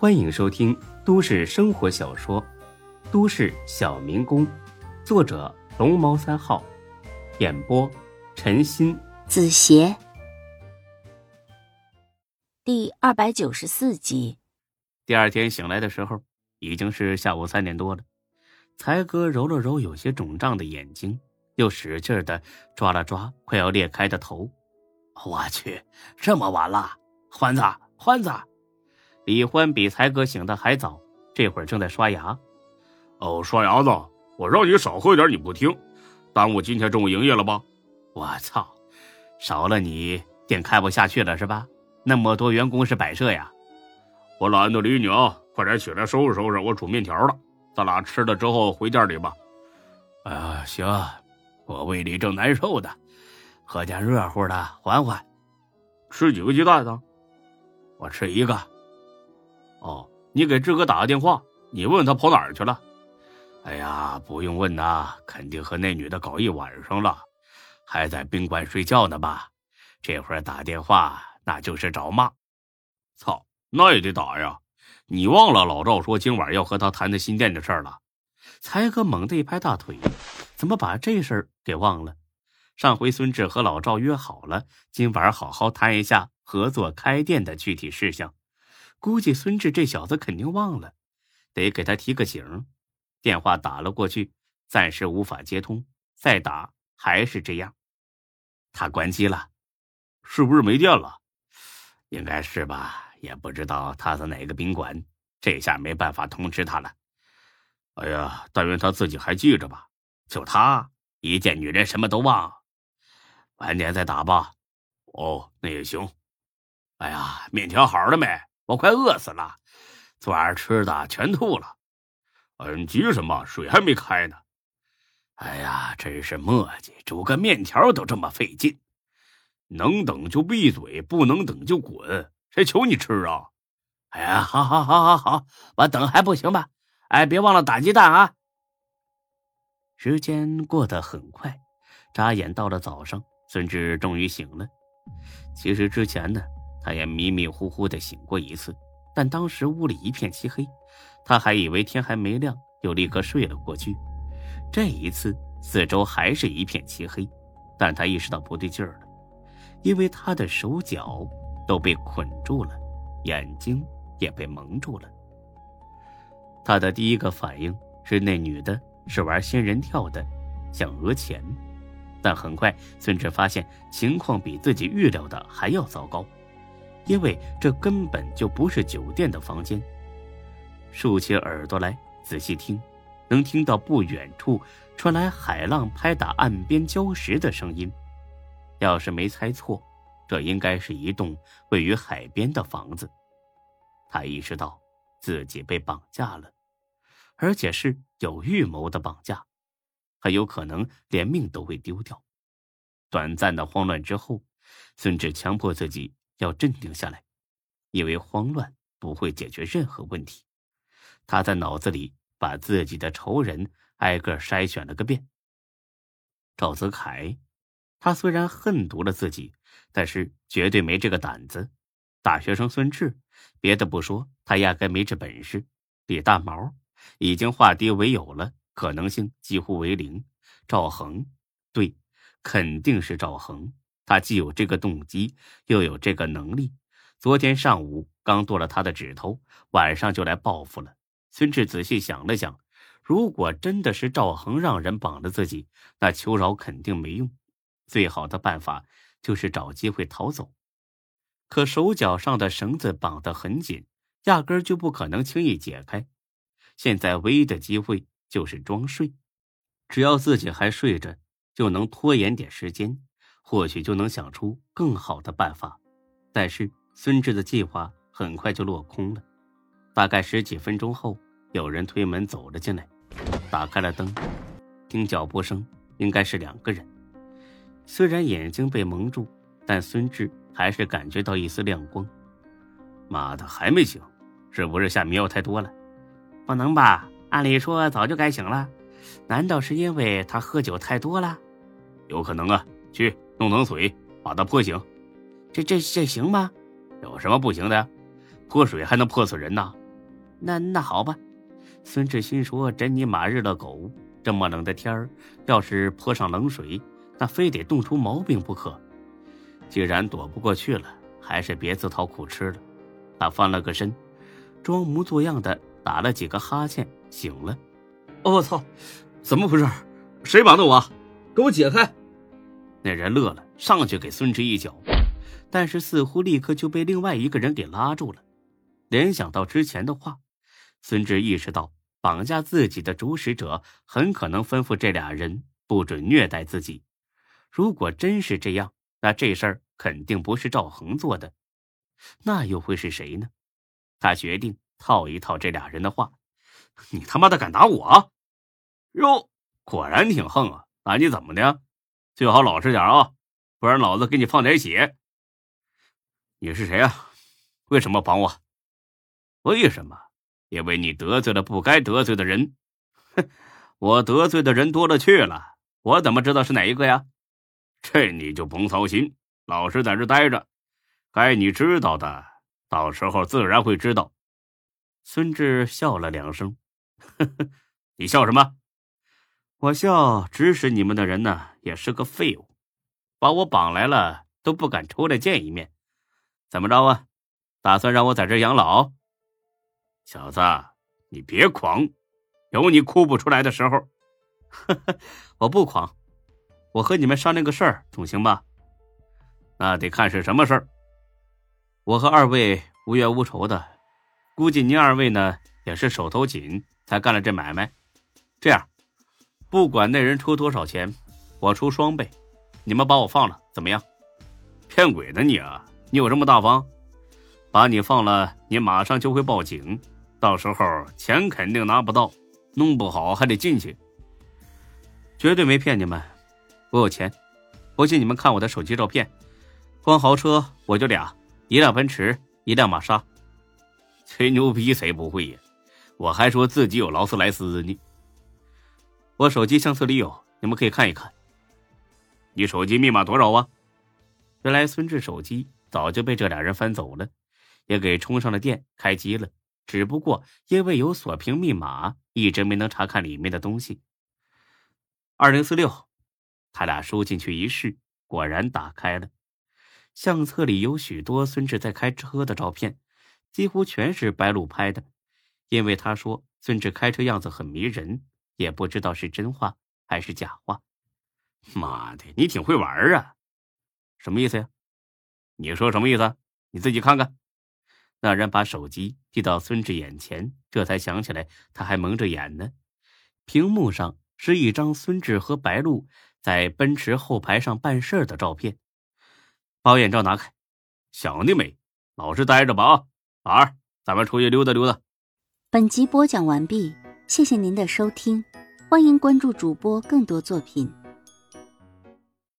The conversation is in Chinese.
欢迎收听都市生活小说《都市小民工》，作者龙猫三号，演播陈鑫、子邪，第二百九十四集。第二天醒来的时候，已经是下午三点多了。才哥揉了揉有些肿胀的眼睛，又使劲的抓了抓快要裂开的头。我去，这么晚了，欢子，欢子。李欢比才哥醒的还早，这会儿正在刷牙。哦，刷牙子，我让你少喝点，你不听，耽误今天中午营业了吧？我操，少了你店开不下去了是吧？那么多员工是摆设呀。我懒得理你啊，快点起来收拾收拾，我煮面条了，咱俩吃了之后回店里吧。哎呀，行，我胃里正难受的，喝点热乎的缓缓。吃几个鸡蛋呢？我吃一个。哦，你给志哥打个电话，你问问他跑哪儿去了。哎呀，不用问呐，肯定和那女的搞一晚上了，还在宾馆睡觉呢吧？这会儿打电话那就是找骂。操，那也得打呀！你忘了老赵说今晚要和他谈的新店的事了？才哥猛地一拍大腿，怎么把这事儿给忘了？上回孙志和老赵约好了，今晚好好谈一下合作开店的具体事项。估计孙志这小子肯定忘了，得给他提个醒。电话打了过去，暂时无法接通，再打还是这样。他关机了，是不是没电了？应该是吧，也不知道他在哪个宾馆，这下没办法通知他了。哎呀，但愿他自己还记着吧。就他一见女人什么都忘。晚点再打吧。哦，那也行。哎呀，面条好了没？我快饿死了，昨晚吃的全吐了。嗯，急什么？水还没开呢。哎呀，真是磨叽，煮个面条都这么费劲。能等就闭嘴，不能等就滚。谁求你吃啊？哎呀，好好好好好，我等还不行吗？哎，别忘了打鸡蛋啊。时间过得很快，眨眼到了早上，孙志终于醒了。其实之前呢。他也迷迷糊糊的醒过一次，但当时屋里一片漆黑，他还以为天还没亮，又立刻睡了过去。这一次，四周还是一片漆黑，但他意识到不对劲儿了，因为他的手脚都被捆住了，眼睛也被蒙住了。他的第一个反应是那女的是玩仙人跳的，想讹钱，但很快孙志发现情况比自己预料的还要糟糕。因为这根本就不是酒店的房间。竖起耳朵来仔细听，能听到不远处传来海浪拍打岸边礁石的声音。要是没猜错，这应该是一栋位于海边的房子。他意识到自己被绑架了，而且是有预谋的绑架，很有可能连命都会丢掉。短暂的慌乱之后，孙志强迫自己。要镇定下来，因为慌乱不会解决任何问题。他在脑子里把自己的仇人挨个筛选了个遍。赵子凯，他虽然恨毒了自己，但是绝对没这个胆子。大学生孙志，别的不说，他压根没这本事。李大毛已经化敌为友了，可能性几乎为零。赵恒，对，肯定是赵恒。他既有这个动机，又有这个能力。昨天上午刚剁了他的指头，晚上就来报复了。孙志仔细想了想，如果真的是赵恒让人绑了自己，那求饶肯定没用。最好的办法就是找机会逃走。可手脚上的绳子绑得很紧，压根就不可能轻易解开。现在唯一的机会就是装睡，只要自己还睡着，就能拖延点时间。或许就能想出更好的办法，但是孙志的计划很快就落空了。大概十几分钟后，有人推门走了进来，打开了灯，听脚步声，应该是两个人。虽然眼睛被蒙住，但孙志还是感觉到一丝亮光。妈的，还没醒，是不是下迷药太多了？不能吧？按理说早就该醒了，难道是因为他喝酒太多了？有可能啊，去。弄冷水把他泼醒，这这这行吗？有什么不行的？泼水还能泼死人呢？那那好吧。孙志新说：“真尼玛日了狗！这么冷的天儿，要是泼上冷水，那非得冻出毛病不可。既然躲不过去了，还是别自讨苦吃了。”他翻了个身，装模作样的打了几个哈欠，醒了。我操！怎么回事？谁绑的我？给我解开！那人乐了，上去给孙志一脚，但是似乎立刻就被另外一个人给拉住了。联想到之前的话，孙志意识到。绑架自己的主使者很可能吩咐这俩人不准虐待自己。如果真是这样，那这事儿肯定不是赵恒做的，那又会是谁呢？他决定套一套这俩人的话：“你他妈的敢打我？哟，果然挺横啊！打你怎么的？最好老实点啊，不然老子给你放点血。你是谁啊？为什么绑我？为什么？”因为你得罪了不该得罪的人，哼！我得罪的人多了去了，我怎么知道是哪一个呀？这你就甭操心，老实在这待着，该你知道的，到时候自然会知道。孙志笑了两声，呵呵，你笑什么？我笑指使你们的人呢，也是个废物，把我绑来了都不敢出来见一面。怎么着啊？打算让我在这养老？小子，你别狂，有你哭不出来的时候。我不狂，我和你们商量个事儿，总行吧？那得看是什么事儿。我和二位无冤无仇的，估计您二位呢也是手头紧才干了这买卖。这样，不管那人出多少钱，我出双倍，你们把我放了，怎么样？骗鬼呢你啊！你有这么大方？把你放了，你马上就会报警。到时候钱肯定拿不到，弄不好还得进去。绝对没骗你们，我有钱。不信你们看我的手机照片，光豪车我就俩，一辆奔驰，一辆玛莎。吹牛逼谁不会呀？我还说自己有劳斯莱斯呢。我手机相册里有，你们可以看一看。你手机密码多少啊？原来孙志手机早就被这俩人翻走了，也给充上了电，开机了。只不过因为有锁屏密码，一直没能查看里面的东西。二零四六，他俩输进去一试，果然打开了。相册里有许多孙志在开车的照片，几乎全是白鹿拍的。因为他说孙志开车样子很迷人，也不知道是真话还是假话。妈的，你挺会玩啊！什么意思呀？你说什么意思？你自己看看。那人把手机递到孙志眼前，这才想起来他还蒙着眼呢。屏幕上是一张孙志和白露在奔驰后排上办事的照片。把眼罩拿开，想得美！老实待着吧啊，老二，咱们出去溜达溜达。本集播讲完毕，谢谢您的收听，欢迎关注主播更多作品。